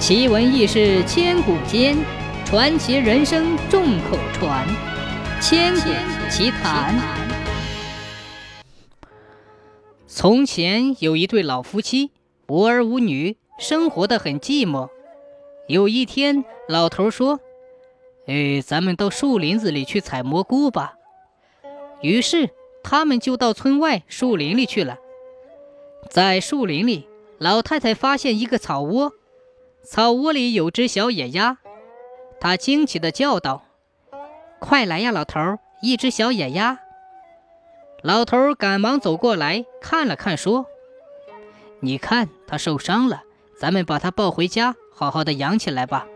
奇闻异事千古间，传奇人生众口传。千古奇谈。从前有一对老夫妻，无儿无女，生活的很寂寞。有一天，老头说：“哎，咱们到树林子里去采蘑菇吧。”于是他们就到村外树林里去了。在树林里，老太太发现一个草窝。草窝里有只小野鸭，它惊奇地叫道：“快来呀，老头！一只小野鸭。”老头赶忙走过来看了看，说：“你看，它受伤了，咱们把它抱回家，好好的养起来吧。”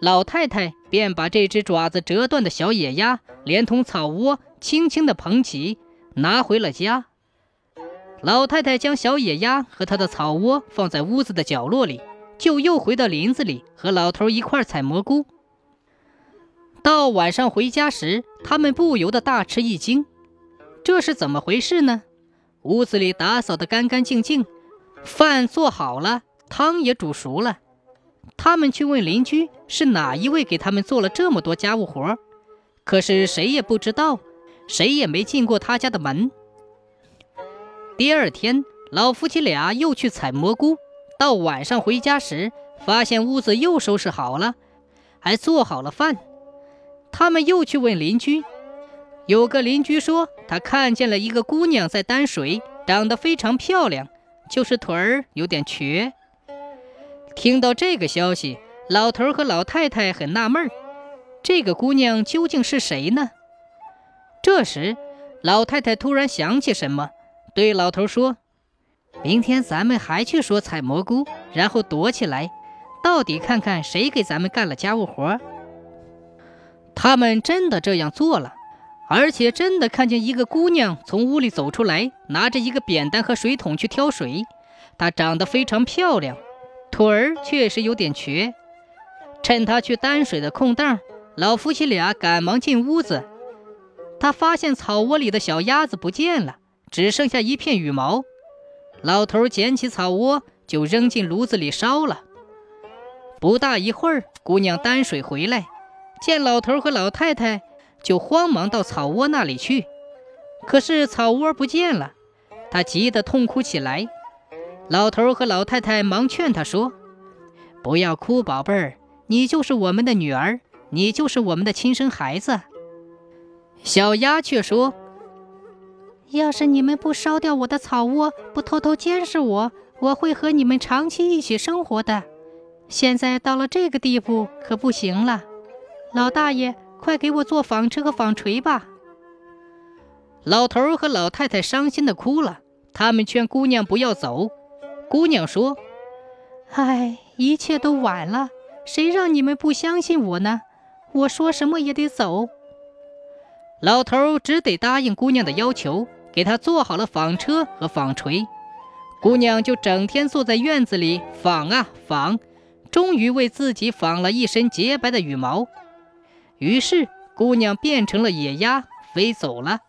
老太太便把这只爪子折断的小野鸭连同草窝轻轻地捧起，拿回了家。老太太将小野鸭和它的草窝放在屋子的角落里。就又回到林子里和老头一块采蘑菇。到晚上回家时，他们不由得大吃一惊，这是怎么回事呢？屋子里打扫得干干净净，饭做好了，汤也煮熟了。他们去问邻居是哪一位给他们做了这么多家务活，可是谁也不知道，谁也没进过他家的门。第二天，老夫妻俩又去采蘑菇。到晚上回家时，发现屋子又收拾好了，还做好了饭。他们又去问邻居，有个邻居说他看见了一个姑娘在担水，长得非常漂亮，就是腿儿有点瘸。听到这个消息，老头和老太太很纳闷儿，这个姑娘究竟是谁呢？这时，老太太突然想起什么，对老头说。明天咱们还去说采蘑菇，然后躲起来，到底看看谁给咱们干了家务活。他们真的这样做了，而且真的看见一个姑娘从屋里走出来，拿着一个扁担和水桶去挑水。她长得非常漂亮，腿儿确实有点瘸。趁她去担水的空档，老夫妻俩赶忙进屋子。他发现草窝里的小鸭子不见了，只剩下一片羽毛。老头捡起草窝，就扔进炉子里烧了。不大一会儿，姑娘担水回来，见老头和老太太，就慌忙到草窝那里去。可是草窝不见了，她急得痛哭起来。老头和老太太忙劝她说：“不要哭，宝贝儿，你就是我们的女儿，你就是我们的亲生孩子。”小鸭却说。要是你们不烧掉我的草窝，不偷偷监视我，我会和你们长期一起生活的。现在到了这个地步，可不行了。老大爷，快给我做纺车和纺锤吧！老头和老太太伤心的哭了，他们劝姑娘不要走。姑娘说：“唉，一切都晚了，谁让你们不相信我呢？我说什么也得走。”老头只得答应姑娘的要求。给他做好了纺车和纺锤，姑娘就整天坐在院子里纺啊纺，终于为自己纺了一身洁白的羽毛。于是，姑娘变成了野鸭，飞走了。